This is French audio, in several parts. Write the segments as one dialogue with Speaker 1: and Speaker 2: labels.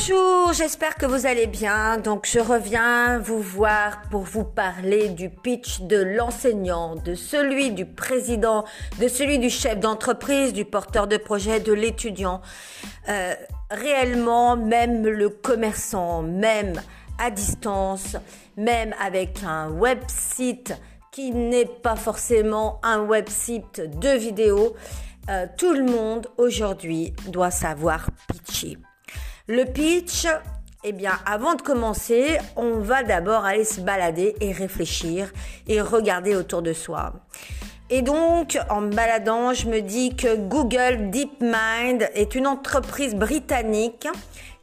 Speaker 1: Bonjour, j'espère que vous allez bien. Donc je reviens vous voir pour vous parler du pitch de l'enseignant, de celui du président, de celui du chef d'entreprise, du porteur de projet, de l'étudiant. Euh, réellement, même le commerçant, même à distance, même avec un website qui n'est pas forcément un website de vidéo, euh, tout le monde aujourd'hui doit savoir pitcher. Le pitch, eh bien, avant de commencer, on va d'abord aller se balader et réfléchir et regarder autour de soi. Et donc, en me baladant, je me dis que Google DeepMind est une entreprise britannique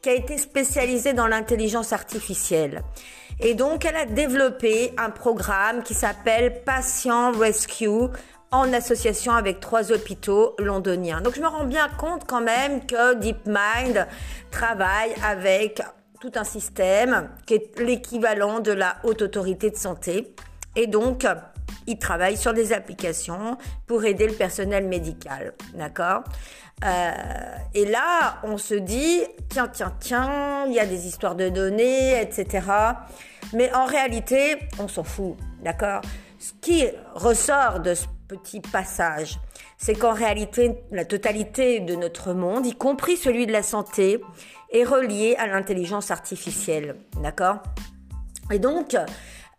Speaker 1: qui a été spécialisée dans l'intelligence artificielle. Et donc, elle a développé un programme qui s'appelle Patient Rescue en association avec trois hôpitaux londoniens. Donc je me rends bien compte quand même que DeepMind travaille avec tout un système qui est l'équivalent de la haute autorité de santé. Et donc, il travaille sur des applications pour aider le personnel médical. D'accord? Euh, Et là, on se dit, tiens, tiens, tiens, il y a des histoires de données, etc. Mais en réalité, on s'en fout. D'accord? Ce qui ressort de ce petit passage, c'est qu'en réalité, la totalité de notre monde, y compris celui de la santé, est relié à l'intelligence artificielle. D'accord? Et donc,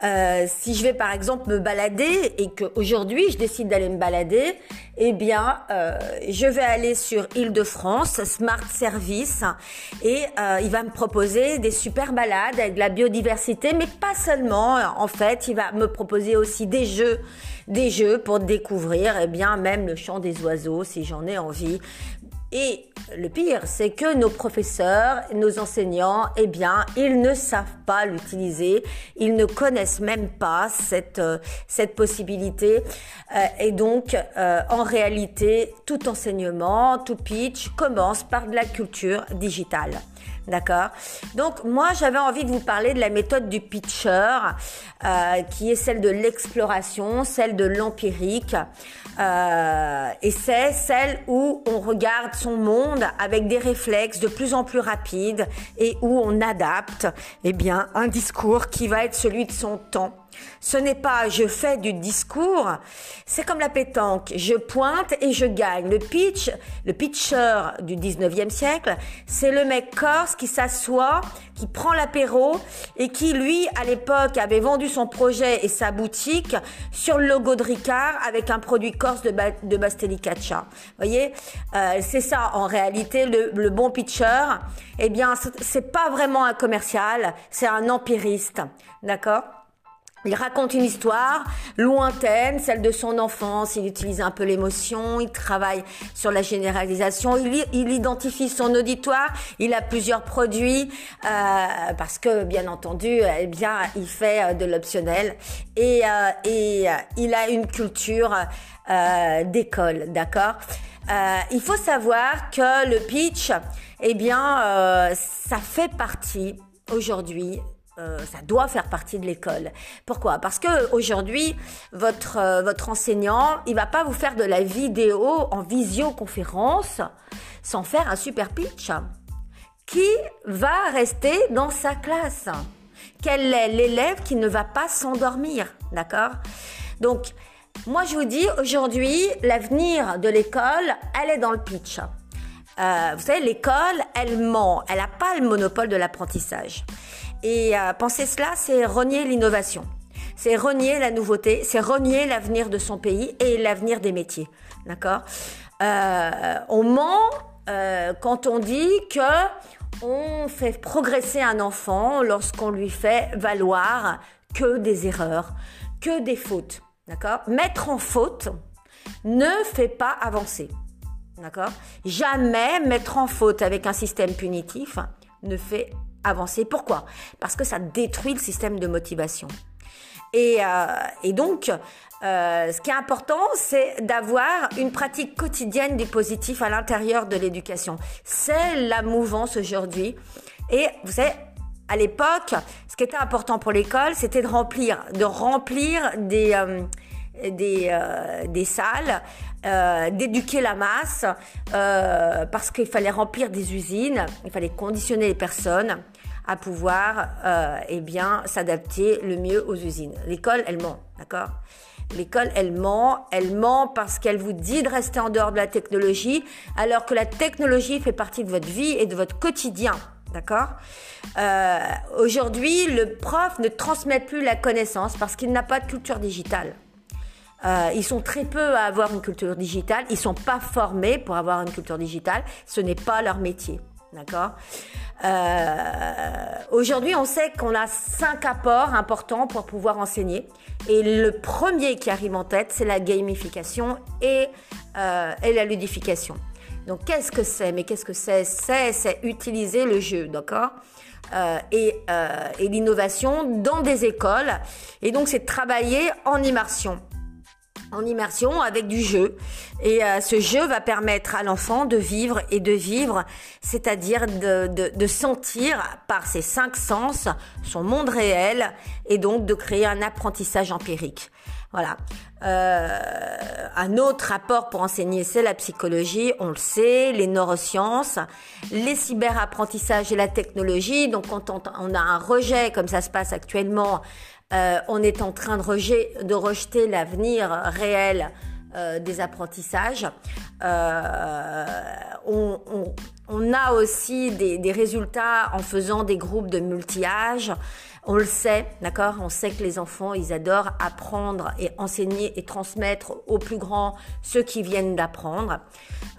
Speaker 1: euh, si je vais par exemple me balader et qu'aujourd'hui je décide d'aller me balader, eh bien euh, je vais aller sur Île-de-France, Smart Service, et euh, il va me proposer des super balades avec de la biodiversité, mais pas seulement. En fait, il va me proposer aussi des jeux, des jeux pour découvrir, eh bien même le chant des oiseaux si j'en ai envie. Et le pire, c'est que nos professeurs, nos enseignants, eh bien, ils ne savent pas l'utiliser, ils ne connaissent même pas cette euh, cette possibilité. Euh, et donc, euh, en réalité, tout enseignement, tout pitch commence par de la culture digitale. D'accord? Donc moi j'avais envie de vous parler de la méthode du pitcher, qui est celle de l'exploration, celle de l'empirique, et c'est celle où on regarde son monde avec des réflexes de plus en plus rapides et où on adapte, eh bien, un discours qui va être celui de son temps. Ce n'est pas je fais du discours, c'est comme la pétanque, je pointe et je gagne. Le pitch, le pitcher du 19e siècle, c'est le mec corse qui s'assoit, qui prend l'apéro et qui lui à l'époque avait vendu son projet et sa boutique sur le logo de Ricard avec un produit corse de, de Bastelicacia. Voyez, euh, c'est ça en réalité le, le bon pitcher. Eh bien, c'est pas vraiment un commercial, c'est un empiriste, d'accord? Il raconte une histoire lointaine, celle de son enfance. Il utilise un peu l'émotion. Il travaille sur la généralisation. Il, identifie son auditoire. Il a plusieurs produits euh, parce que, bien entendu, eh bien, il fait euh, de l'optionnel et, euh, et il a une culture d'école, d'accord? il faut savoir que le pitch, eh bien, ça fait partie aujourd'hui euh, ça doit faire partie de l'école. Pourquoi? Parce que aujourd'hui, votre euh, votre enseignant, il va pas vous faire de la vidéo en visioconférence sans faire un super pitch. Qui va rester dans sa classe? Quel est l'élève qui ne va pas s'endormir? D'accord? Donc, moi je vous dis aujourd'hui, l'avenir de l'école, elle est dans le pitch. Euh, vous savez, l'école, elle ment. Elle n'a pas le monopole de l'apprentissage. Et euh, penser cela, c'est renier l'innovation. C'est renier la nouveauté, c'est renier l'avenir de son pays et l'avenir des métiers. D'accord? Euh, On ment euh, quand on dit que on fait progresser un enfant lorsqu'on lui fait valoir que des erreurs, que des fautes. D'accord? Mettre en faute ne fait pas avancer. D'accord? Jamais mettre en faute avec un système punitif ne fait avancer. Pourquoi? Parce que ça détruit le système de motivation. Et, euh, et donc, euh, ce qui est important, c'est d'avoir une pratique quotidienne du positif à l'intérieur de l'éducation. C'est la mouvance aujourd'hui. Et vous savez, à l'époque, ce qui était important pour l'école, c'était de remplir, de remplir des, euh, des, des salles, d'éduquer la masse, parce qu'il fallait remplir des usines, il fallait conditionner les personnes à pouvoir eh bien s'adapter le mieux aux usines. L'école, elle ment, d'accord? L'école, elle ment. Elle ment parce qu'elle vous dit de rester en dehors de la technologie, alors que la technologie fait partie de votre vie et de votre quotidien. D'accord? Euh, Aujourd'hui, le prof ne transmet plus la connaissance parce qu'il n'a pas de culture digitale. Euh, ils sont très peu à avoir une culture digitale. Ils sont pas formés pour avoir une culture digitale. Ce n'est pas leur métier. D'accord euh, Aujourd'hui, on sait qu'on a cinq apports importants pour pouvoir enseigner. Et le premier qui arrive en tête, c'est la gamification et, euh, et la ludification. Donc, qu'est-ce que c'est? Mais qu'est-ce que c'est? C'est utiliser le jeu, d'accord? Euh, et, et l'innovation dans des écoles. Et donc, c'est travailler en immersion en immersion avec du jeu. Et euh, ce jeu va permettre à l'enfant de vivre et de vivre, c'est-à-dire de, de, de, sentir par ses cinq sens son monde réel et donc de créer un apprentissage empirique. Voilà. Euh, un autre rapport pour enseigner, c'est la psychologie, on le sait, les neurosciences, les cyberapprentissages et la technologie. Donc quand on a un rejet, comme ça se passe actuellement, euh, on est en train de, rejeter l'avenir réel euh, des apprentissages. Euh, on, a aussi des, résultats en faisant des groupes de multi-âges. On le sait, d'accord? On sait que les enfants, ils adorent apprendre et enseigner et transmettre aux plus grands ceux qui viennent d'apprendre.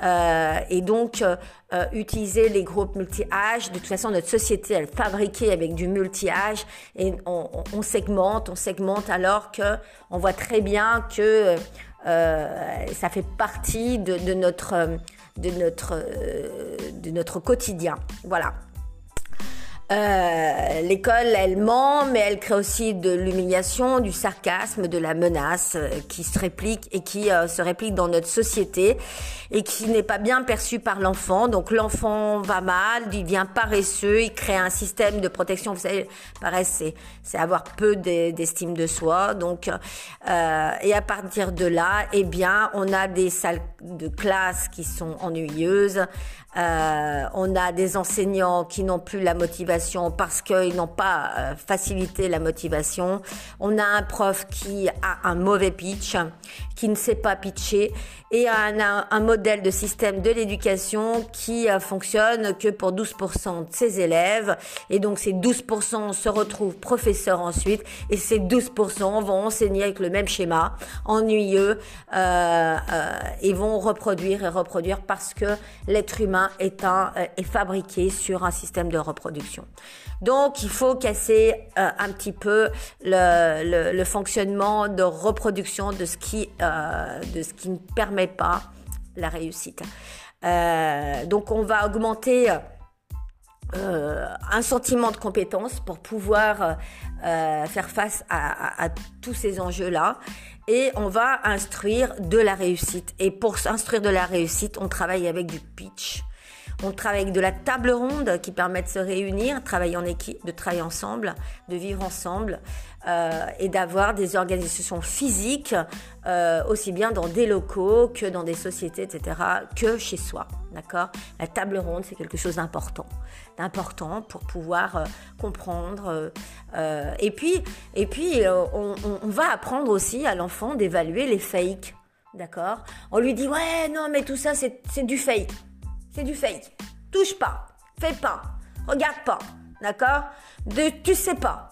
Speaker 1: Euh, et donc, euh, utiliser les groupes multi-âges. De toute façon, notre société, elle est fabriquée avec du multi-âge et on, on, segmente, on segmente alors que on voit très bien que euh, ça fait partie de, de notre de notre de notre quotidien. Voilà. Euh, l'école, elle ment, mais elle crée aussi de l'humiliation, du sarcasme, de la menace euh, qui se réplique et qui euh, se réplique dans notre société et qui n'est pas bien perçu par l'enfant. Donc l'enfant va mal, il devient paresseux, il crée un système de protection. Vous savez, paresse, c'est, avoir peu d'estime de soi. Donc et à partir de là, eh bien, on a des salles de classe qui sont ennuyeuses. on a des enseignants qui n'ont plus la motivation parce qu'ils n'ont pas euh, facilité la motivation. On a un prof qui a un mauvais pitch, qui ne sait pas pitcher, et un, un modèle de système de l'éducation qui euh, fonctionne que pour 12% de ses élèves. Et donc ces 12% se retrouvent professeurs ensuite, et ces 12% vont enseigner avec le même schéma, ennuyeux, euh, euh, et vont reproduire et reproduire parce que l'être humain est, un, est fabriqué sur un système de reproduction. Donc, il faut casser euh, un petit peu le, fonctionnement de reproduction de ce qui, euh, de ce qui ne permet pas la réussite. Euh, donc, on va augmenter un sentiment de compétence pour pouvoir faire face à, à tous ces enjeux-là. Et on va instruire de la réussite. Et pour instruire de la réussite, on travaille avec du pitch. On travaille avec de la table ronde qui permet de se réunir, travailler en équipe, de travailler ensemble, de vivre ensemble euh, et d'avoir des organisations physiques euh, aussi bien dans des locaux que dans des sociétés, etc., que chez soi. D'accord? La table ronde, c'est quelque chose d'important, d'important pour pouvoir euh, comprendre. et puis, et puis on, on va apprendre aussi à l'enfant d'évaluer les fakes. D'accord? On lui dit ouais non mais tout ça c'est du fake c'est du fake. Touche pas, fais pas, regarde pas, d'accord? De tu sais pas.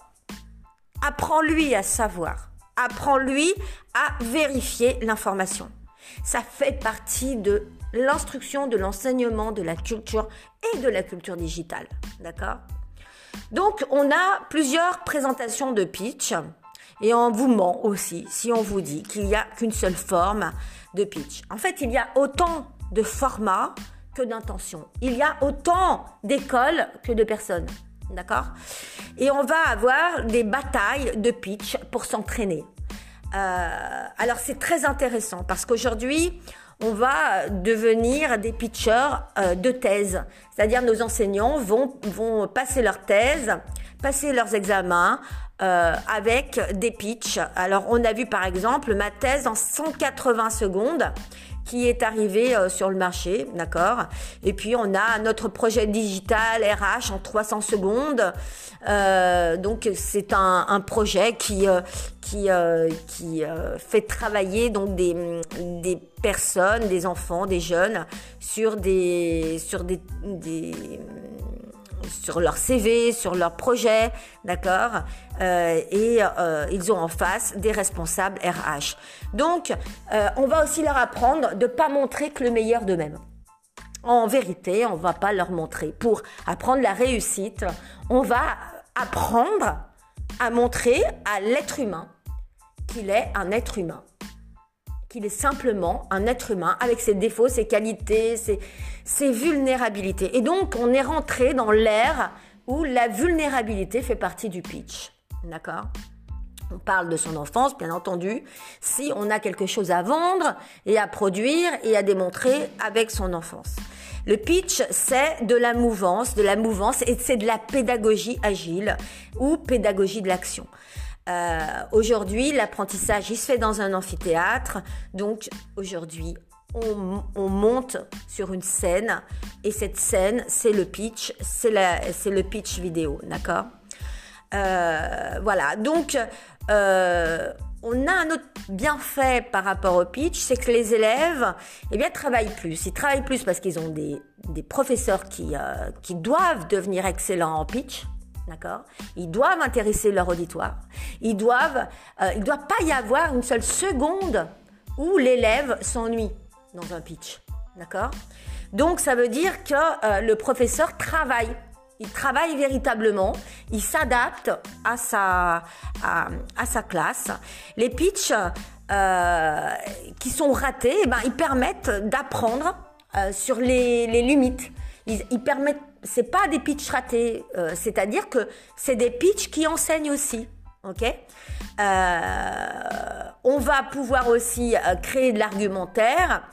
Speaker 1: Apprends-lui à savoir. Apprends-lui à vérifier l'information. Ça fait partie de l'instruction, de l'enseignement, de la culture et de la culture digitale. D'accord? Donc, on a plusieurs présentations de pitch et on vous ment aussi si on vous dit qu'il n'y a qu'une seule forme de pitch. En fait, il y a autant de formats que d'intention. Il y a autant d'écoles que de personnes. D'accord? Et on va avoir des batailles de pitch pour s'entraîner. Euh, alors c'est très intéressant parce qu'aujourd'hui, on va devenir des pitchers euh, de thèse. C'est-à-dire nos enseignants vont, vont passer leur thèse, passer leurs examens euh, avec des pitchs. Alors on a vu par exemple ma thèse en 180 secondes qui est arrivé euh, sur le marché, d'accord? Et puis on a notre projet digital RH en 300 secondes. Euh, donc c'est un, un, projet qui euh, qui euh, qui fait travailler donc des des personnes, des enfants, des jeunes sur des sur des, des sur leur CV, sur leur projet, d'accord euh, Et euh, ils ont en face des responsables RH. Donc, euh, on va aussi leur apprendre de pas montrer que le meilleur d'eux-mêmes. En vérité, on va pas leur montrer. Pour apprendre la réussite, on va apprendre à montrer à l'être humain qu'il est un être humain qu'il est simplement un être humain avec ses défauts, ses qualités, ses, ses vulnérabilités. Et donc, on est rentré dans l'ère où la vulnérabilité fait partie du pitch. D'accord? On parle de son enfance, bien entendu, si on a quelque chose à vendre et à produire et à démontrer avec son enfance. Le pitch, c'est de la mouvance, de la mouvance et c'est de la pédagogie agile ou pédagogie de l'action. Euh, aujourd'hui, l'apprentissage, il se fait dans un amphithéâtre. Donc, aujourd'hui, on, on, monte sur une scène et cette scène, c'est le pitch, c'est le pitch vidéo, d'accord? Euh, Voilà, donc euh, on a un autre bienfait par rapport au pitch, c'est que les élèves, eh bien, travaillent plus. Ils travaillent plus parce qu'ils ont des, professeurs qui doivent devenir excellents en pitch. D'accord? Ils doivent intéresser leur auditoire. Ils doivent, euh, il ne doit pas y avoir une seule seconde où l'élève s'ennuie dans un pitch. D'accord? Donc ça veut dire que euh, le professeur travaille. Il travaille véritablement, il s'adapte à sa, à, à, sa classe. Les pitchs euh, qui sont ratés, eh ben, ils permettent d'apprendre euh, sur les, les limites. Ils, ils permettent c'est pas des pitchs ratés, euh, c'est-à-dire que c'est des pitchs qui enseignent aussi. Ok? Euh, On va pouvoir aussi euh, créer de l'argumentaire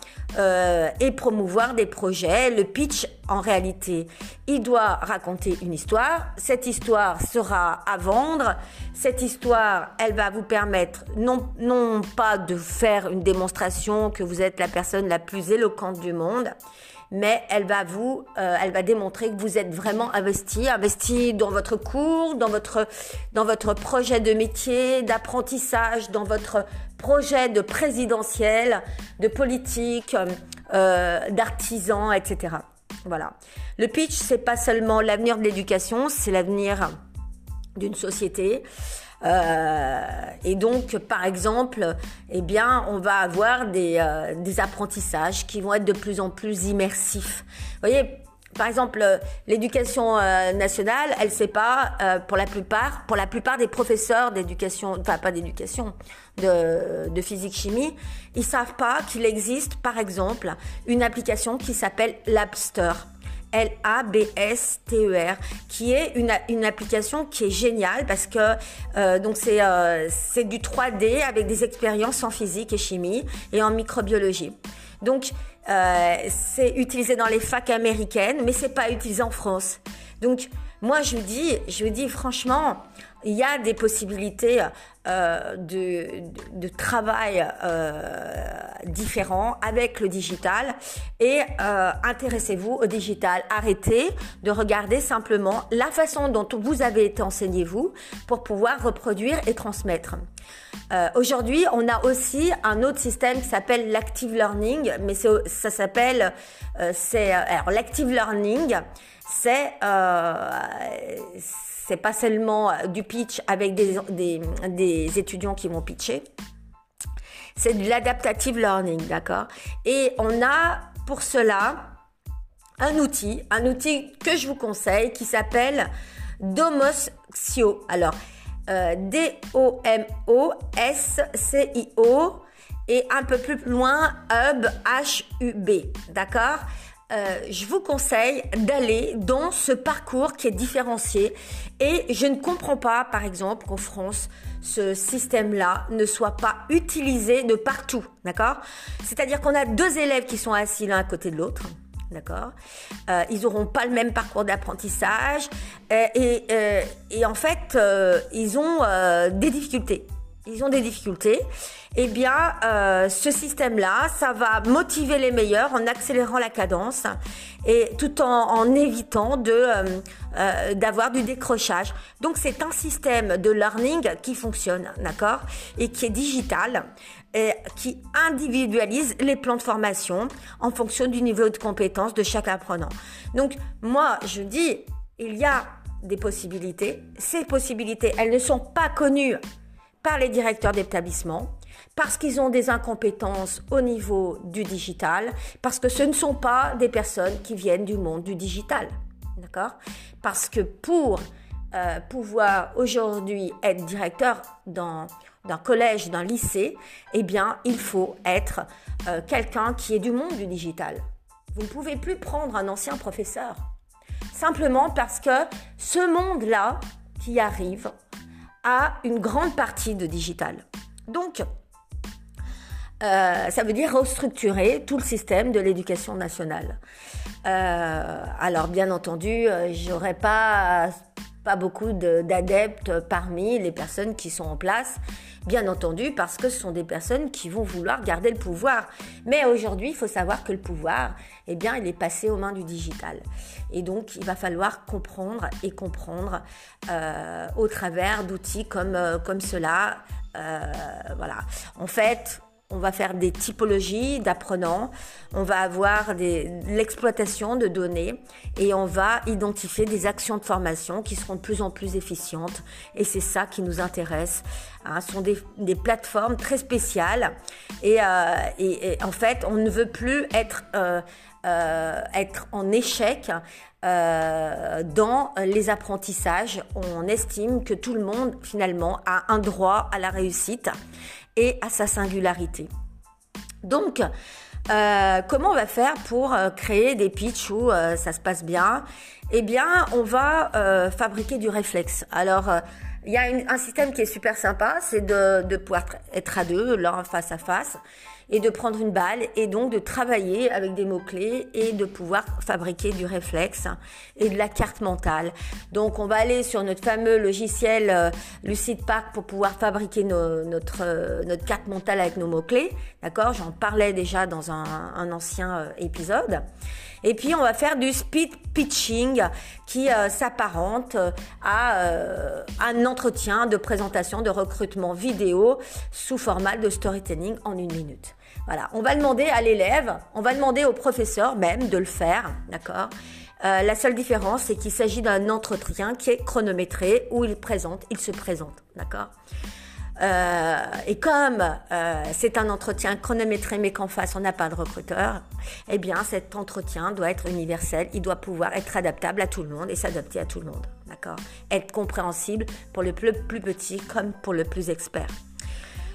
Speaker 1: et promouvoir des projets. Le pitch, en réalité, il doit raconter une histoire. Cette histoire sera à vendre. Cette histoire, elle va vous permettre non, non pas de faire une démonstration que vous êtes la personne la plus éloquente du monde, mais elle va vous, euh, elle va démontrer que vous êtes vraiment investi, investi dans votre cours, dans votre, dans votre projet de métier, d'apprentissage, dans votre projet de présidentiel, de politique, euh, d'artisan, etc. Voilà. Le pitch, c'est pas seulement l'avenir de l'éducation, c'est l'avenir d'une société. Euh, et donc, par exemple, eh bien, on va avoir des, euh, des apprentissages qui vont être de plus en plus immersifs. Vous voyez, par exemple, l'éducation euh, nationale, elle sait pas, euh, pour la plupart, pour la plupart des professeurs d'éducation, enfin pas d'éducation, de, de physique chimie, ils savent pas qu'il existe, par exemple, une application qui s'appelle Labster. L-A-B-S-T-E-R, qui est une, une, application qui est géniale parce que euh, donc c'est euh, du 3D avec des expériences en physique et chimie et en microbiologie. Donc euh, c'est utilisé dans les facs américaines, mais c'est pas utilisé en France. Donc moi je dis, je dis franchement, il y a des possibilités euh, de, de, travail euh, différents avec le digital et euh, intéressez-vous au digital. Arrêtez de regarder simplement la façon dont vous avez été enseigné vous pour pouvoir reproduire et transmettre. Euh, Aujourd'hui, on a aussi un autre système qui s'appelle l'active learning, mais ça s'appelle, euh, c'est alors l'active learning, c'est c'est pas seulement euh, du pitch avec des, des, des étudiants qui vont pitcher. C'est de l'adaptative learning, d'accord? Et on a pour cela un outil, un outil que je vous conseille qui s'appelle Domoscio. Alors, euh, D-O-M-O-S-C-I-O et un peu plus loin Hub H-U-B, d'accord? Euh, je vous conseille d'aller dans ce parcours qui est différencié. Et je ne comprends pas, par exemple, qu'en France, ce système-là ne soit pas utilisé de partout, d'accord? C'est-à-dire qu'on a deux élèves qui sont assis l'un à côté de l'autre, d'accord? Euh, Ils n'auront pas le même parcours d'apprentissage euh, et, et, en fait, ils ont des difficultés. Ils ont des difficultés. Eh bien, ce système-là, ça va motiver les meilleurs en accélérant la cadence et tout en, évitant de d'avoir du décrochage. Donc, c'est un système de learning qui fonctionne, d'accord, et qui est digital et qui individualise les plans de formation en fonction du niveau de compétence de chaque apprenant. Donc moi, je dis, il y a des possibilités. Ces possibilités, elles ne sont pas connues par les directeurs d'établissement parce qu'ils ont des incompétences au niveau du digital, parce que ce ne sont pas des personnes qui viennent du monde du digital. D'accord? Parce que pour euh, pouvoir aujourd'hui être directeur dans d'un collège, d'un lycée, eh bien, il faut être euh, quelqu'un qui est du monde du digital. Vous ne pouvez plus prendre un ancien professeur. Simplement parce que ce monde-là qui arrive a une grande partie de digital. Donc, euh, ça veut dire restructurer tout le système de l'éducation nationale. Euh, alors, bien entendu, j'aurais pas pas beaucoup d'adeptes parmi les personnes qui sont en place, bien entendu, parce que ce sont des personnes qui vont vouloir garder le pouvoir. Mais aujourd'hui, il faut savoir que le pouvoir, eh bien, il est passé aux mains du digital. Et donc, il va falloir comprendre et comprendre euh, au travers d'outils comme, euh, cela. Euh, voilà. En fait, on va faire des typologies d'apprenants, on va avoir l'exploitation de données et on va identifier des actions de formation qui seront de plus en plus efficientes. Et c'est ça qui nous intéresse. Hein. Ce sont des, plateformes très spéciales et, euh, en fait, on ne veut plus être, euh, euh, être en échec dans les apprentissages. On estime que tout le monde finalement a un droit à la réussite et à sa singularité. Donc, euh, comment on va faire pour euh, créer des pitchs où euh, ça se passe bien? Eh bien, on va fabriquer du réflexe. Alors, il y a un système qui est super sympa, c'est de, de pouvoir être à deux, l'un face à face et de prendre une balle et donc de travailler avec des mots-clés et de pouvoir fabriquer du réflexe et de la carte mentale. Donc on va aller sur notre fameux logiciel euh, Lucid Park pour pouvoir fabriquer notre, euh, notre carte mentale avec nos mots-clés. D'accord? J'en parlais déjà dans un, ancien euh, épisode. Et puis on va faire du speed pitching qui s'apparente à un entretien de présentation de recrutement vidéo sous format de storytelling en une minute. Voilà, on va demander à l'élève, on va demander au professeur même de le faire, d'accord? Euh, La seule différence, c'est qu'il s'agit d'un entretien qui est chronométré où il présente, il se présente, d'accord? Euh, et comme euh, c'est un entretien chronométré mais qu'en face on n'a pas de recruteur, eh bien cet entretien doit être universel, il doit pouvoir être adaptable à tout le monde et s'adapter à tout le monde, d'accord? Être compréhensible pour le plus, plus petit comme pour le plus expert.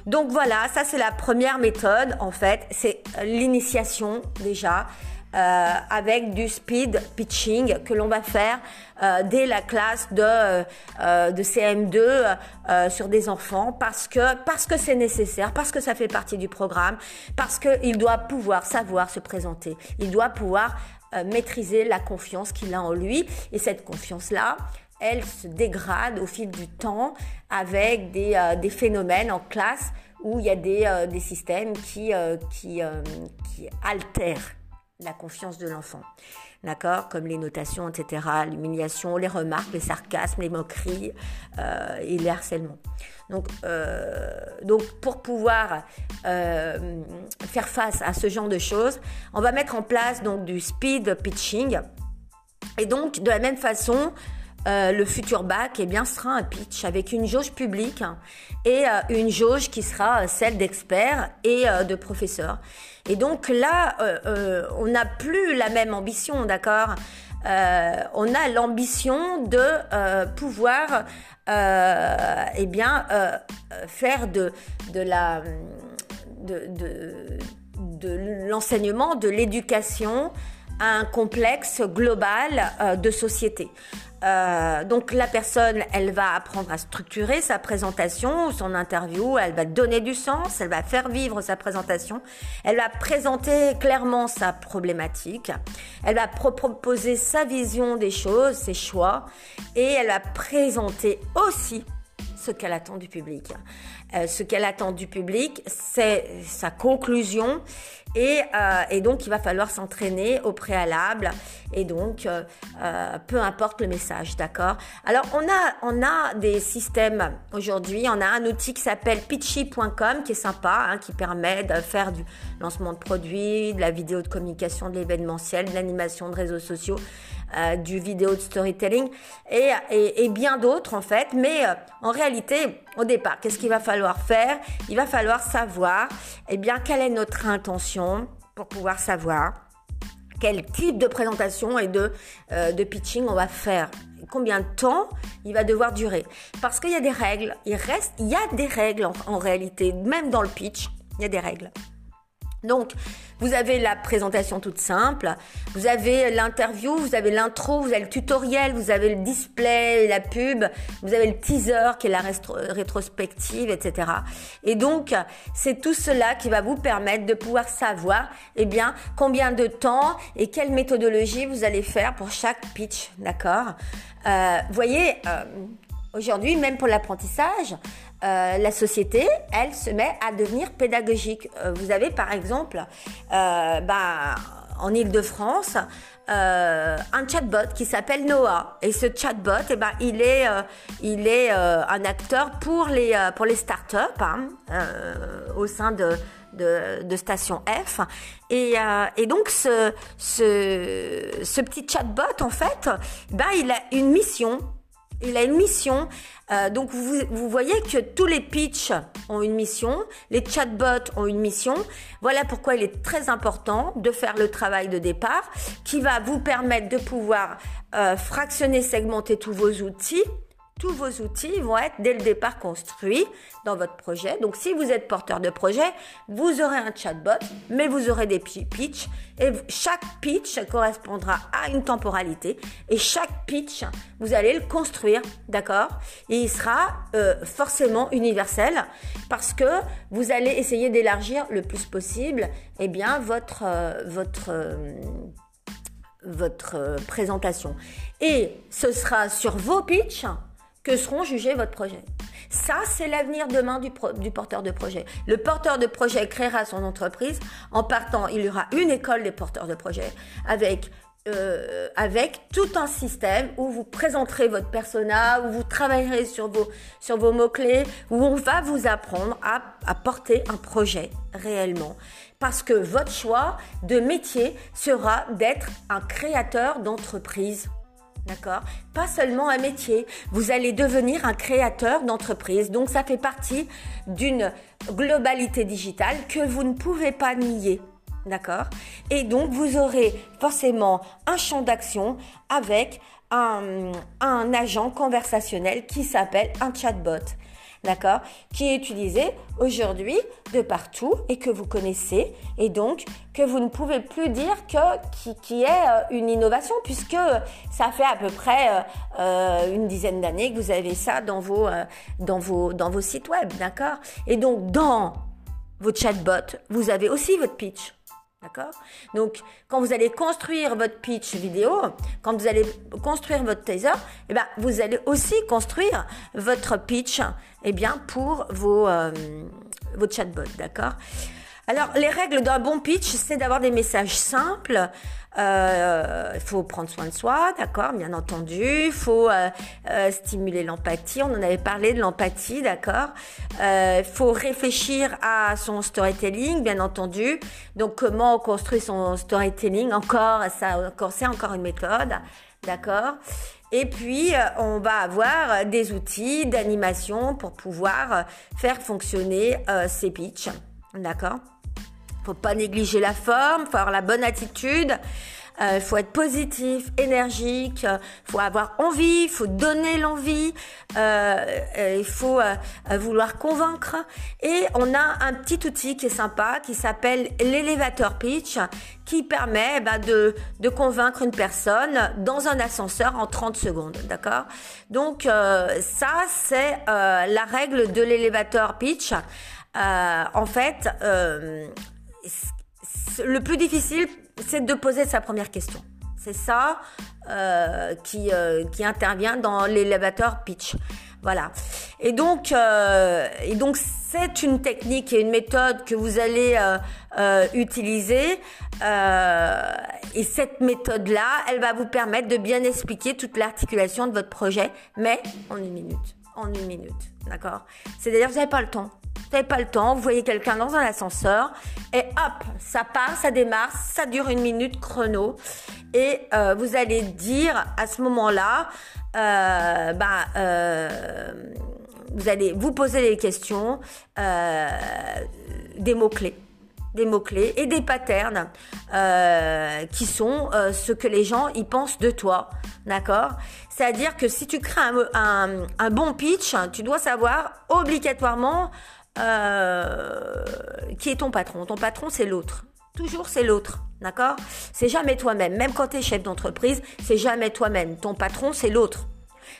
Speaker 1: Donc voilà, ça c'est la première méthode en fait, c'est l'initiation déjà. Euh, avec du speed pitching que l'on va faire euh, dès la classe de, euh, de CM2 sur des enfants parce que parce que c'est nécessaire, parce que ça fait partie du programme, parce qu'il doit pouvoir savoir se présenter, il doit pouvoir maîtriser la confiance qu'il a en lui et cette confiance là elle se dégrade au fil du temps avec des, euh, des phénomènes en classe où il y a des, euh, des systèmes qui, euh, qui, qui altèrent la confiance de l'enfant. D'accord? Comme les notations, etc., l'humiliation, les remarques, les sarcasmes, les moqueries et les harcèlements. Donc, donc pour pouvoir faire face à ce genre de choses, on va mettre en place donc du speed pitching. Et donc, de la même façon, euh, le futur bac eh bien, sera un pitch avec une jauge publique et euh, une jauge qui sera euh, celle d'experts et de professeurs. Et donc là, on n'a plus la même ambition, d'accord? On a l'ambition de pouvoir eh bien, faire de, de la... de, de, de l'enseignement, de l'éducation, un complexe global euh, de société. Euh, donc la personne, elle va apprendre à structurer sa présentation, son interview, elle va donner du sens, elle va faire vivre sa présentation, elle va présenter clairement sa problématique, elle va proposer sa vision des choses, ses choix, et elle va présenter aussi ce qu'elle attend du public. Euh, ce qu'elle attend du public, c'est sa conclusion. Et, euh, et, donc il va falloir s'entraîner au préalable. Et donc euh peu importe le message, d'accord? Alors on a on a des systèmes aujourd'hui, on a un outil qui s'appelle pitchy.com qui est sympa, hein, qui permet de faire du lancement de produits, de la vidéo de communication, de l'événementiel, de l'animation de réseaux sociaux euh, du vidéo de storytelling et, et, bien d'autres en fait. Mais euh, en réalité, au départ, qu'est-ce qu'il va falloir faire? Il va falloir savoir eh bien, quelle est notre intention pour pouvoir savoir quel type de présentation et de, euh, de pitching on va faire combien de temps il va devoir durer? Parce qu'il y a des règles, il reste, il y a des règles en réalité, même dans le pitch, il y a des règles. Donc, vous avez la présentation toute simple, vous avez l'interview, vous avez l'intro, vous avez le tutoriel, vous avez le display, la pub, vous avez le teaser qui est la rétrospective, etc. Et donc, c'est tout cela qui va vous permettre de pouvoir savoir, eh bien, combien de temps et quelle méthodologie vous allez faire pour chaque pitch, d'accord? Euh, Voyez, euh, aujourd'hui, même pour l'apprentissage, euh, la société, elle se met à devenir pédagogique. Euh, vous avez par exemple, euh, bah, en Ile-de-France, un chatbot qui s'appelle Noah. Et ce chatbot, eh ben, il est, il est un acteur pour les, pour les startups hein, au sein de, de, de, Station F. Et, et donc, ce, ce, ce, petit chatbot, en fait, ben, il a une mission il a une mission. Euh, donc vous, vous, voyez que tous les pitchs ont une mission, les chatbots ont une mission. Voilà pourquoi il est très important de faire le travail de départ qui va vous permettre de pouvoir euh, fractionner, segmenter tous vos outils tous vos outils vont être dès le départ construits dans votre projet. Donc si vous êtes porteur de projet, vous aurez un chatbot, mais vous aurez des pitchs et chaque pitch correspondra à une temporalité et chaque pitch, vous allez le construire, d'accord? Et il sera euh, forcément universel parce que vous allez essayer d'élargir le plus possible eh bien votre euh, votre euh, votre présentation. Et ce sera sur vos pitchs que seront jugés votre projet. Ça, c'est l'avenir demain du, porteur de projet. Le porteur de projet créera son entreprise. En partant, il y aura une école des porteurs de projet avec euh, avec tout un système où vous présenterez votre persona, où vous travaillerez sur vos, sur vos mots-clés, où on va vous apprendre à, à porter un projet réellement. Parce que votre choix de métier sera d'être un créateur d'entreprise D'accord Pas seulement un métier. Vous allez devenir un créateur d'entreprise. Donc ça fait partie d'une globalité digitale que vous ne pouvez pas nier. D'accord Et donc vous aurez forcément un champ d'action avec un, agent conversationnel qui s'appelle un chatbot d'accord, qui est utilisé aujourd'hui de partout et que vous connaissez. Et donc que vous ne pouvez plus dire que qui, est euh, une innovation puisque ça fait à peu près euh, euh, une dizaine d'années que vous avez ça dans vos dans vos dans vos sites web, d'accord? Et donc dans vos chatbots, vous avez aussi votre pitch. D'accord? Donc, quand vous allez construire votre pitch vidéo, quand vous allez construire votre teaser, eh ben, vous allez aussi construire votre pitch eh bien, pour vos, euh, vos chatbots. D'accord? Alors, les règles d'un bon pitch, c'est d'avoir des messages simples. Euh, il faut prendre soin de soi, d'accord, bien entendu. Il faut euh, euh, stimuler l'empathie. On en avait parlé de l'empathie, d'accord. Il faut réfléchir à son storytelling, bien entendu. Donc, comment on construit son storytelling Encore, ça, encore, c'est encore une méthode, d'accord. Et puis, on va avoir des outils d'animation pour pouvoir faire fonctionner ces pitchs. D'accord faut pas négliger la forme, faut avoir la bonne attitude. il faut être positif, énergique, faut avoir envie, faut donner l'envie, il faut vouloir convaincre. Et on a un petit outil qui est sympa qui s'appelle l'élévateur pitch qui permet bah, de, de, convaincre une personne dans un ascenseur en 30 secondes, d'accord? Donc ça, c'est la règle de l'élévateur pitch. en fait, le plus difficile, c'est de poser sa première question. C'est ça euh, qui, euh, qui intervient dans l'élévateur pitch. Voilà. Et donc, euh, et donc c'est une technique et une méthode que vous allez utiliser. et cette méthode-là, elle va vous permettre de bien expliquer toute l'articulation de votre projet, mais en une minute. En une minute. D'accord? C'est-à-dire, vous n'avez pas le temps. Vous n'avez pas le temps, vous voyez quelqu'un dans un ascenseur et hop, ça part, ça démarre, ça dure une minute chrono et euh, vous allez dire à ce moment-là, euh, bah, euh, vous allez vous poser des questions, des mots-clés des mots-clés et des patterns qui sont ce que les gens y pensent de toi. D'accord? C'est-à-dire que si tu crées un, bon pitch, tu dois savoir obligatoirement euh, qui est ton patron. Ton patron, c'est l'autre. Toujours, c'est l'autre. D'accord? C'est jamais toi-même. Même quand tu es chef d'entreprise, c'est jamais toi-même. Ton patron, c'est l'autre.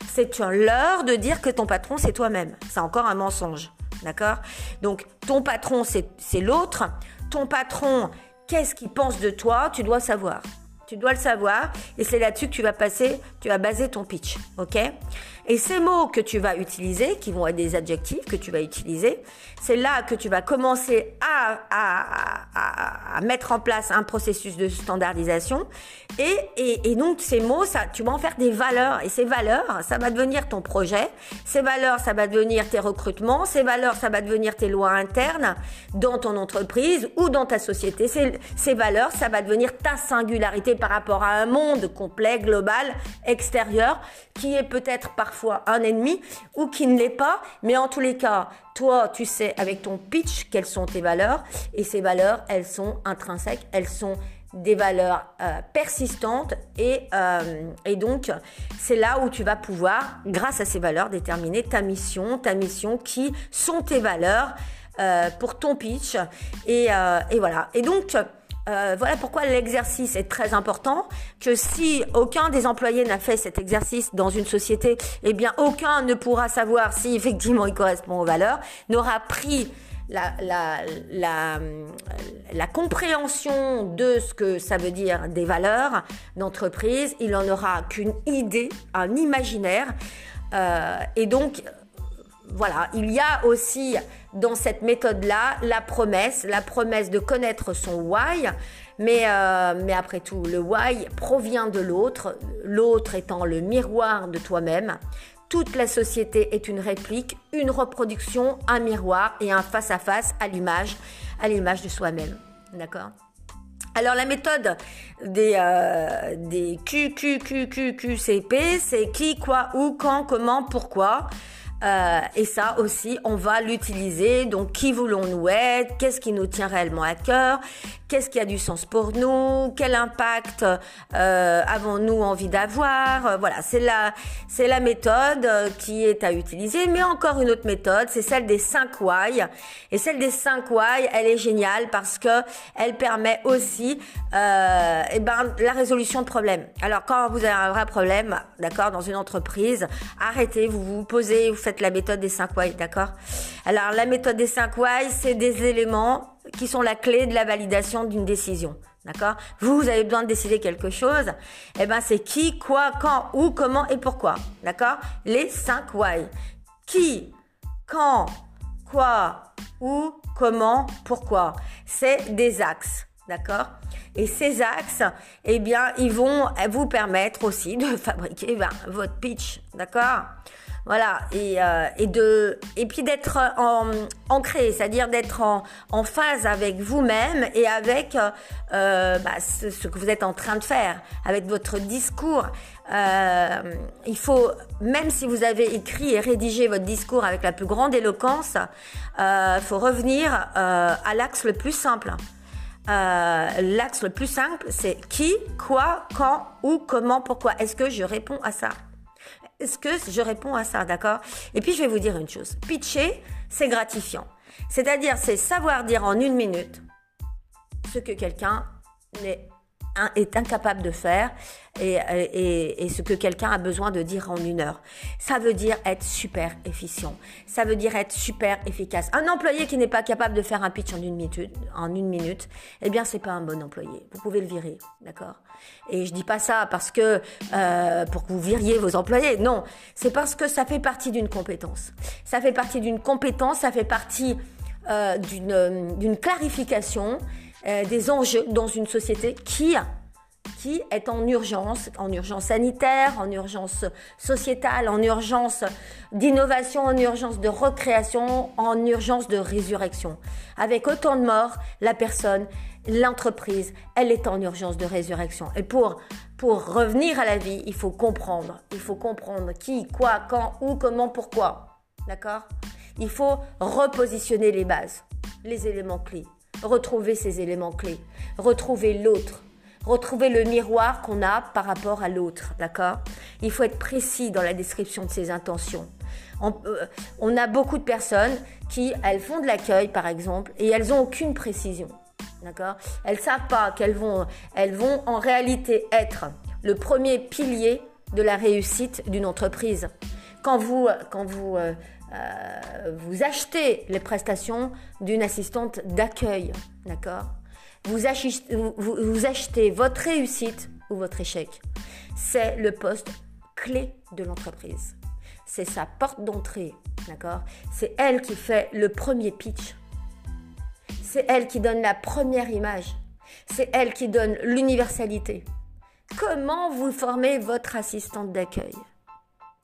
Speaker 1: C'est un leurre de dire que ton patron, c'est toi-même. C'est encore un mensonge. D'accord? Donc, ton patron, c'est l'autre. Ton patron, qu'est-ce qu'il pense de toi? Tu dois savoir. Tu dois le savoir. Et c'est là-dessus que tu vas passer, tu vas baser ton pitch. OK? Et ces mots que tu vas utiliser, qui vont être des adjectifs que tu vas utiliser, c'est là que tu vas commencer à, à, à, mettre en place un processus de standardisation. Et, et, et, donc ces mots, ça, tu vas en faire des valeurs. Et ces valeurs, ça va devenir ton projet. Ces valeurs, ça va devenir tes recrutements. Ces valeurs, ça va devenir tes lois internes dans ton entreprise ou dans ta société. Ces, ces valeurs, ça va devenir ta singularité par rapport à un monde complet, global, extérieur, qui est peut-être parfois un ennemi ou qui ne l'est pas. Mais en tous les cas, toi, tu sais avec ton pitch quelles sont tes valeurs. Et ces valeurs, elles sont intrinsèques, elles sont des valeurs euh, persistantes et, euh, et donc c'est là où tu vas pouvoir, grâce à ces valeurs, déterminer ta mission, ta mission qui sont tes valeurs euh, pour ton pitch et, et voilà. Et donc euh, voilà pourquoi l'exercice est très important, que si aucun des employés n'a fait cet exercice dans une société, eh bien aucun ne pourra savoir si effectivement il correspond aux valeurs, n'aura pris la, compréhension de ce que ça veut dire des valeurs d'entreprise, il en aura qu'une idée, un imaginaire. Euh, et donc, voilà, il y a aussi dans cette méthode-là la promesse, la promesse de connaître son why, mais, euh, mais après tout, le why provient de l'autre, l'autre étant le miroir de toi-même. Toute la société est une réplique, une reproduction, un miroir et un face-à-face à l'image, à l'image de soi-même. D'accord? Alors la méthode des, euh, des QQQQQCP, c'est qui, quoi, où, quand, comment, pourquoi? Euh, et ça aussi, on va l'utiliser. Donc, qui voulons-nous être? Qu'est-ce qui nous tient réellement à cœur? Qu'est-ce qui a du sens pour nous? Quel impact euh, avons-nous envie d'avoir? Euh, Voilà, c'est la, c'est la méthode euh, qui est à utiliser. Mais encore une autre méthode, c'est celle des 5 why. Et celle des 5 why, elle est géniale parce que elle permet aussi euh, eh ben, la résolution de problèmes. Alors, quand vous avez un vrai problème, d'accord, dans une entreprise, arrêtez, vous vous posez, vous faites la méthode des 5 why, d'accord? Alors la méthode des 5 why, c'est des éléments qui sont la clé de la validation d'une décision. D'accord? Vous, avez besoin de décider quelque chose. Eh ben, c'est qui, quoi, quand, où, comment et pourquoi. D'accord? Les 5 why. Qui, quand, quoi, où, comment, pourquoi. C'est des axes. D'accord? Et ces axes, eh bien, ils vont vous permettre aussi de fabriquer ben, votre pitch. D'accord? Voilà, et, euh, et, de, et puis d'être en, ancré, c'est-à-dire d'être en, phase avec vous-même et avec euh, bah, ce, que vous êtes en train de faire, avec votre discours. Euh, il faut, même si vous avez écrit et rédigé votre discours avec la plus grande éloquence, il euh, faut revenir euh, à l'axe le plus simple. euh, l'axe le plus simple, c'est qui, quoi, quand, où, comment, pourquoi. Est-ce que je réponds à ça? Est-ce que je réponds à ça, d'accord? Et puis je vais vous dire une chose. Pitcher, c'est gratifiant. C'est-à-dire, c'est savoir dire en une minute ce que quelqu'un n'est est incapable de faire et, ce que quelqu'un a besoin de dire en une heure. Ça veut dire être super efficient. Ça veut dire être super efficace. Un employé qui n'est pas capable de faire un pitch en une minute, en une minute, eh bien c'est pas un bon employé. Vous pouvez le virer, d'accord? Et je dis pas ça parce que euh, pour que vous viriez vos employés. Non, c'est parce que ça fait partie d'une compétence. Ça fait partie d'une compétence. Ça fait partie euh, d'une clarification euh, des enjeux dans une société qui qui est en urgence, en urgence sanitaire, en urgence sociétale, en urgence d'innovation, en urgence de recréation, en urgence de résurrection. Avec autant de morts, la personne, l'entreprise, elle est en urgence de résurrection. Et pour, pour revenir à la vie, il faut comprendre. Il faut comprendre qui, quoi, quand, où, comment, pourquoi. D'accord? Il faut repositionner les bases, les éléments clés. Retrouver ces éléments clés. Retrouver l'autre retrouver le miroir qu'on a par rapport à l'autre, d'accord? Il faut être précis dans la description de ses intentions. Euh, on, a beaucoup de personnes qui, elles font de l'accueil, par exemple, et elles n'ont aucune précision, d'accord? Elles savent pas qu'elles vont, elles vont en réalité être le premier pilier de la réussite d'une entreprise. Quand vous, quand vous, euh, euh, vous achetez les prestations d'une assistante d'accueil, d'accord? Vous achetez, votre réussite ou votre échec. C'est le poste clé de l'entreprise. C'est sa porte d'entrée, d'accord? C'est elle qui fait le premier pitch. C'est elle qui donne la première image. C'est elle qui donne l'universalité. Comment vous formez votre assistante d'accueil?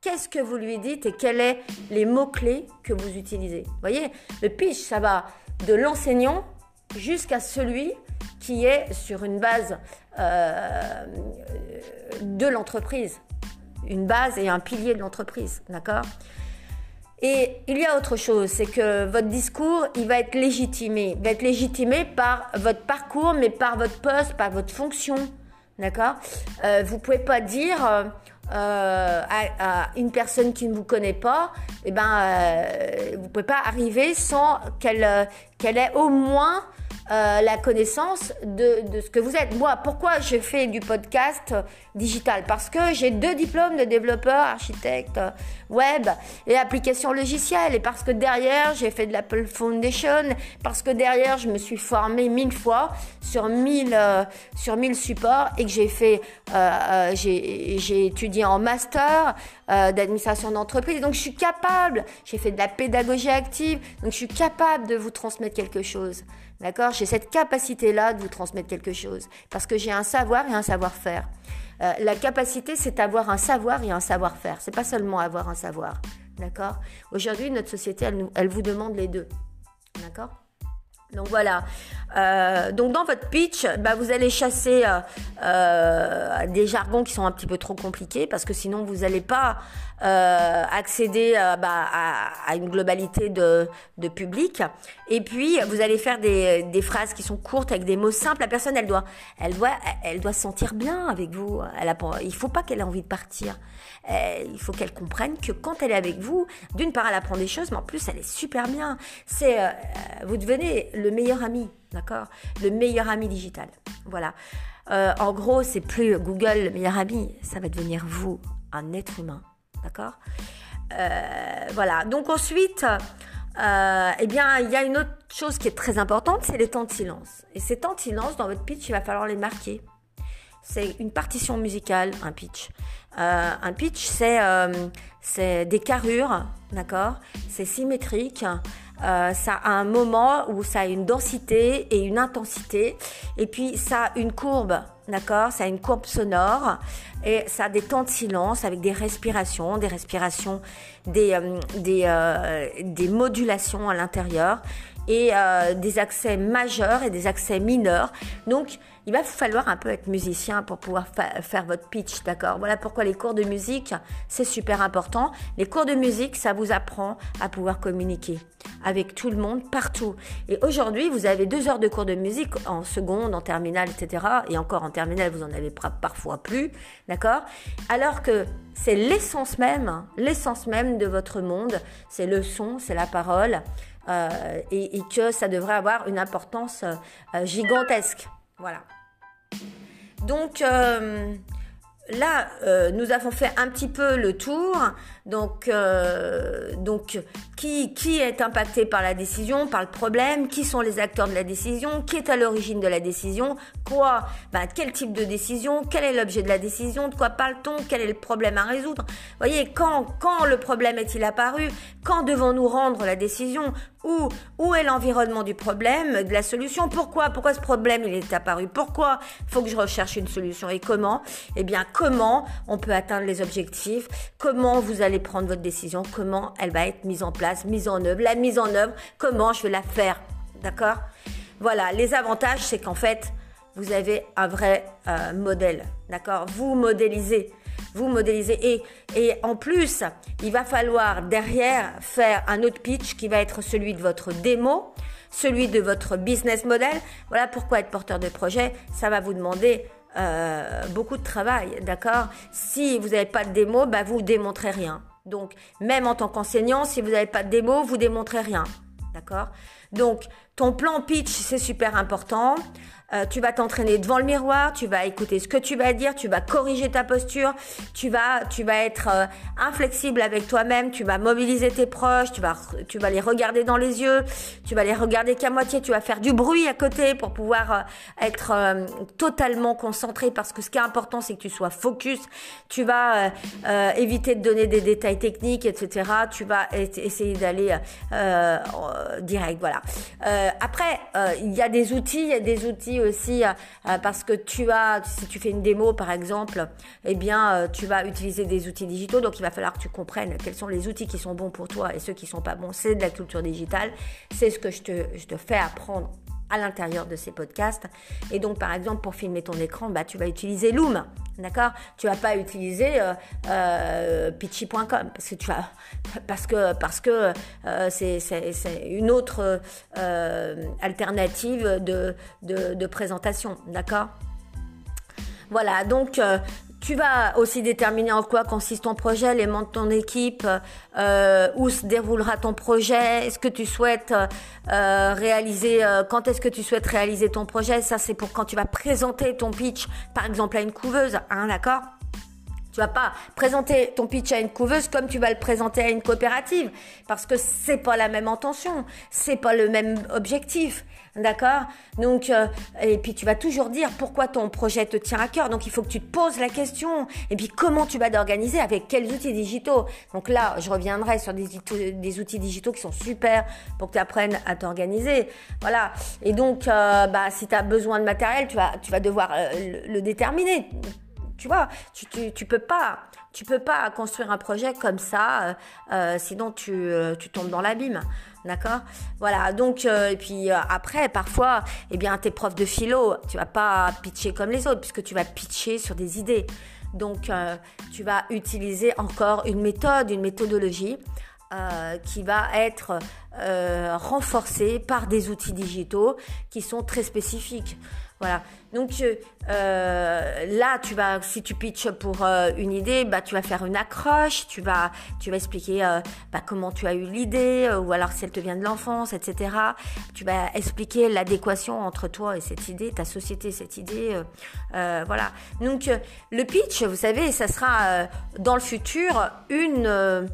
Speaker 1: Qu'est-ce que vous lui dites et quels sont les mots-clés que vous utilisez Vous voyez, le pitch, ça va de l'enseignant jusqu'à celui qui est sur une base euh, de l'entreprise, une base et un pilier de l'entreprise, d'accord? Et il y a autre chose, c'est que votre discours, il va être légitimé. Il va être légitimé par votre parcours, mais par votre poste, par votre fonction. D'accord? Euh, Vous pouvez pas dire euh, à, une personne qui ne vous connaît pas, eh ben, euh, vous pouvez pas arriver sans qu'elle qu'elle ait au moins euh, la connaissance de, de, ce que vous êtes. Moi, pourquoi je fais du podcast digital? Parce que j'ai deux diplômes de développeur, architecte web et application logicielle. Et parce que derrière, j'ai fait de l'Apple Foundation. Parce que derrière, je me suis formée mille fois sur mille, euh, sur mille supports et que j'ai fait, euh, euh j'ai étudié en master d'administration d'entreprise. Donc, je suis capable. J'ai fait de la pédagogie active. Donc, je suis capable de vous transmettre quelque chose. D'accord? J'ai cette capacité-là de vous transmettre quelque chose. Parce que j'ai un savoir et un savoir-faire. Euh, la capacité, c'est avoir un savoir et un savoir-faire. C'est pas seulement avoir un savoir. D'accord? Aujourd'hui, notre société, elle, elle vous demande les deux. D'accord? Donc voilà. Euh, donc dans votre pitch, bah, vous allez chasser euh, euh, des jargons qui sont un petit peu trop compliqués parce que sinon vous n'allez pas accéder bah, à, une globalité de, public. Et puis vous allez faire des, des, phrases qui sont courtes avec des mots simples. La personne, elle doit, elle doit, elle doit se sentir bien avec vous. Elle a, il faut pas qu'elle ait envie de partir. Il faut qu'elle comprenne que quand elle est avec vous, d'une part elle apprend des choses, mais en plus elle est super bien. C'est, vous devenez le meilleur ami, d'accord? Le meilleur ami digital. Voilà. Euh, en gros, c'est plus Google le meilleur ami, ça va devenir vous, un être humain, d'accord? Euh, Voilà. Donc ensuite, euh, eh bien, il y a une autre chose qui est très importante, c'est les temps de silence. Et ces temps de silence, dans votre pitch, il va falloir les marquer. C'est une partition musicale, un pitch. Un pitch, c'est c'est des carrures, d'accord? C'est symétrique. Euh, ça a un moment où ça a une densité et une intensité. Et puis ça a une courbe, d'accord Ça a une courbe sonore et ça a des temps de silence avec des respirations, des respirations, des, euh, euh, des modulations à l'intérieur. et euh, des accès majeurs et des accès mineurs. Donc, il va falloir un peu être musicien pour pouvoir faire votre pitch, d'accord? Voilà pourquoi les cours de musique, c'est super important. Les cours de musique, ça vous apprend à pouvoir communiquer avec tout le monde, partout. Et aujourd'hui, vous avez deux heures de cours de musique en seconde, en terminale, etc. Et encore en terminale, vous en avez parfois plus, d'accord? Alors que c'est l'essence même, l'essence même de votre monde, c'est le son, c'est la parole. Euh, et, que ça devrait avoir une importance euh, gigantesque. Voilà. Donc, euh, là, nous avons fait un petit peu le tour. Donc, euh, donc qui, qui est impacté par la décision, par le problème? Qui sont les acteurs de la décision? Qui est à l'origine de la décision? Quoi? Ben, Quel type de décision? Quel est l'objet de la décision? De quoi parle-t-on? Quel est le problème à résoudre? Vous voyez, quand, quand le problème est-il apparu? Quand devons-nous rendre la décision? Où, où est l'environnement du problème, de la solution? Pourquoi Pourquoi ce problème il est apparu? Pourquoi faut que je recherche une solution? Et comment? Eh bien, comment on peut atteindre les objectifs, comment vous allez prendre votre décision, comment elle va être mise en place, mise en œuvre, la mise en œuvre, comment je vais la faire. D'accord? Voilà, les avantages, c'est qu'en fait, vous avez un vrai euh, modèle. D'accord? Vous modélisez. Vous modélisez. Et, et en plus, il va falloir derrière faire un autre pitch qui va être celui de votre démo, celui de votre business model. Voilà pourquoi être porteur de projet, ça va vous demander euh, beaucoup de travail, d'accord? Si vous n'avez pas de démo, bah vous démontrez rien. Donc, même en tant qu'enseignant, si vous n'avez pas de démo, vous démontrez rien, d'accord? Donc, ton plan pitch, c'est super important. Euh, tu vas t'entraîner devant le miroir, tu vas écouter ce que tu vas dire, tu vas corriger ta posture, tu vas, tu vas être euh, inflexible avec toi-même, tu vas mobiliser tes proches, tu vas, tu vas les regarder dans les yeux, tu vas les regarder qu'à moitié, tu vas faire du bruit à côté pour pouvoir euh, être totalement concentré parce que ce qui est important, c'est que tu sois focus. Tu vas éviter de donner des détails techniques, etc. Tu vas essayer d'aller direct, voilà. après, il y a des outils, il y a des outils aussi euh, euh, parce que tu as, si tu fais une démo par exemple, eh bien euh, tu vas utiliser des outils digitaux. Donc il va falloir que tu comprennes quels sont les outils qui sont bons pour toi et ceux qui sont pas bons. C'est de la culture digitale. C'est ce que je te, je te fais apprendre à l'intérieur de ces podcasts. Et donc, par exemple, pour filmer ton écran, bah, tu vas utiliser Loom. D'accord? Tu vas pas utiliser euh, euh, pitchy.com parce que tu vas parce que parce que euh, c'est une autre alternative de, de, de présentation. D'accord? Voilà, donc tu vas aussi déterminer en quoi consiste ton projet, les membres de ton équipe, euh, où se déroulera ton projet, est-ce que tu souhaites euh, réaliser, euh, quand est-ce que tu souhaites réaliser ton projet? Ça, c'est pour quand tu vas présenter ton pitch, par exemple à une couveuse, hein, d'accord? Tu vas pas présenter ton pitch à une couveuse comme tu vas le présenter à une coopérative parce que c'est pas la même intention, c'est pas le même objectif. D'accord? Donc, euh, et puis tu vas toujours dire pourquoi ton projet te tient à cœur. Donc, il faut que tu te poses la question. Et puis, comment tu vas t'organiser Avec quels outils digitaux? Donc là, je reviendrai sur des, des, outils digitaux qui sont super pour que tu apprennes à t'organiser. Voilà. Et donc, euh, bah, si tu as besoin de matériel, tu vas, tu vas devoir euh, le, déterminer. Tu vois, tu, tu, tu peux pas tu peux pas construire un projet comme ça, sinon tu, tu tombes dans l'abîme. D'accord? Voilà, donc, euh, et puis euh, après, parfois, eh bien, t'es prof de philo, tu vas pas pitcher comme les autres, puisque tu vas pitcher sur des idées. Donc, euh, tu vas utiliser encore une méthode, une méthodologie qui va être renforcée par des outils digitaux qui sont très spécifiques. Voilà. Donc euh, là, tu vas, si tu pitches pour euh, une idée, bah, tu vas faire une accroche, tu vas, tu vas expliquer euh, bah, comment tu as eu l'idée, ou alors si elle te vient de l'enfance, etc. Tu vas expliquer l'adéquation entre toi et cette idée, ta société, cette idée. voilà. Donc le pitch, vous savez, ça sera dans le futur une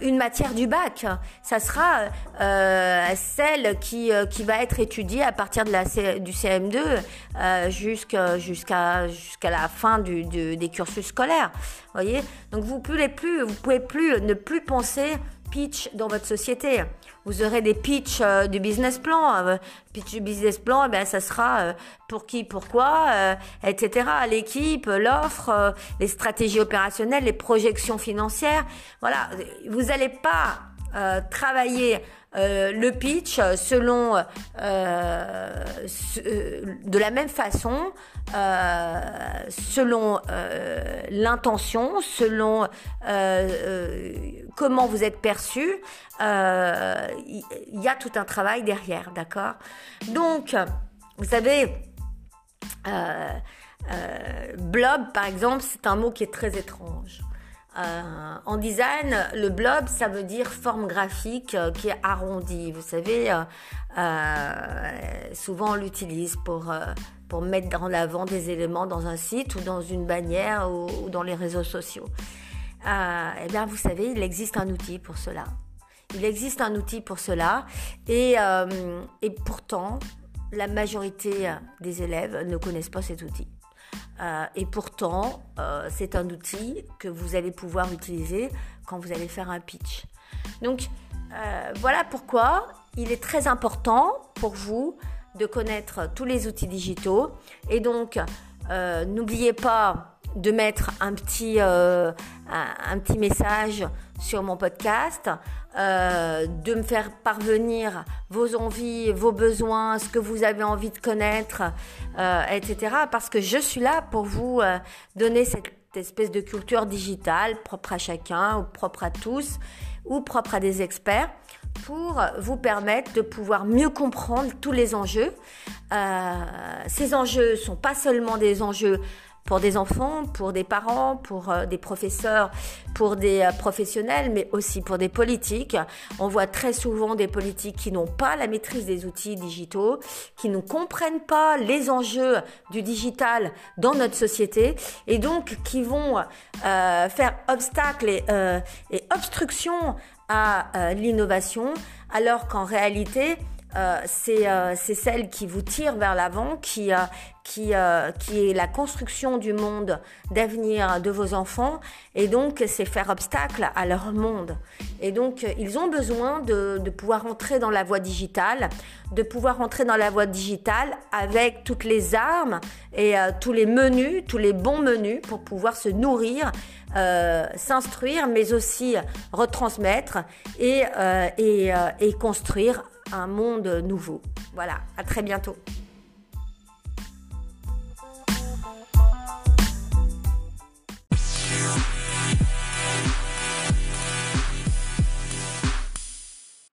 Speaker 1: une matière du bac. Ça sera celle qui, qui va être étudiée à partir de la du CM2 euh, jusqu'à jusqu'à la fin du, des cursus scolaires. Voyez Donc vous pouvez plus vous pouvez plus ne plus penser pitch dans votre société. Vous aurez des pitchs euh, du business plan. Euh, pitch du business plan, eh ça sera pour qui, pourquoi, etc. L'équipe, l'offre, les stratégies opérationnelles, les projections financières. Voilà, vous n'allez pas travailler le pitch selon de la même façon selon l'intention selon comment vous êtes perçu il y, a tout un travail derrière d'accord? Donc vous savez blob par exemple c'est un mot qui est très étrange euh, en design, le blob, ça veut dire forme graphique euh, qui est arrondie. Vous savez, euh, souvent on l'utilise pour, pour mettre en avant des éléments dans un site ou dans une bannière ou, dans les réseaux sociaux. eh bien, vous savez, il existe un outil pour cela. Il existe un outil pour cela. Et, et pourtant, la majorité des élèves ne connaissent pas cet outil. Euh, et pourtant, euh, c'est un outil que vous allez pouvoir utiliser quand vous allez faire un pitch. Donc, euh, voilà pourquoi il est très important pour vous de connaître tous les outils digitaux. Et donc, n'oubliez pas de mettre un petit, un, petit message sur mon podcast, de me faire parvenir vos envies, vos besoins, ce que vous avez envie de connaître, euh, etc. Parce que je suis là pour vous euh, donner cette espèce de culture digitale propre à chacun ou propre à tous ou propre à des experts pour vous permettre de pouvoir mieux comprendre tous les enjeux. Euh, ces enjeux sont pas seulement des enjeux pour des enfants, pour des parents, pour euh, des professeurs, pour des euh, professionnels, mais aussi pour des politiques. On voit très souvent des politiques qui n'ont pas la maîtrise des outils digitaux, qui ne comprennent pas les enjeux du digital dans notre société et donc qui vont euh, faire obstacle et, et obstruction à l'innovation, alors qu'en réalité, euh, euh, c'est celle qui vous tire vers l'avant, qui, euh, qui, qui est la construction du monde d'avenir de vos enfants, et donc c'est faire obstacle à leur monde. Et donc ils ont besoin de, pouvoir entrer dans la voie digitale, de pouvoir entrer dans la voie digitale avec toutes les armes et tous les menus, tous les bons menus pour pouvoir se nourrir, s'instruire, mais aussi retransmettre et, et, et construire un monde nouveau. Voilà, à très bientôt.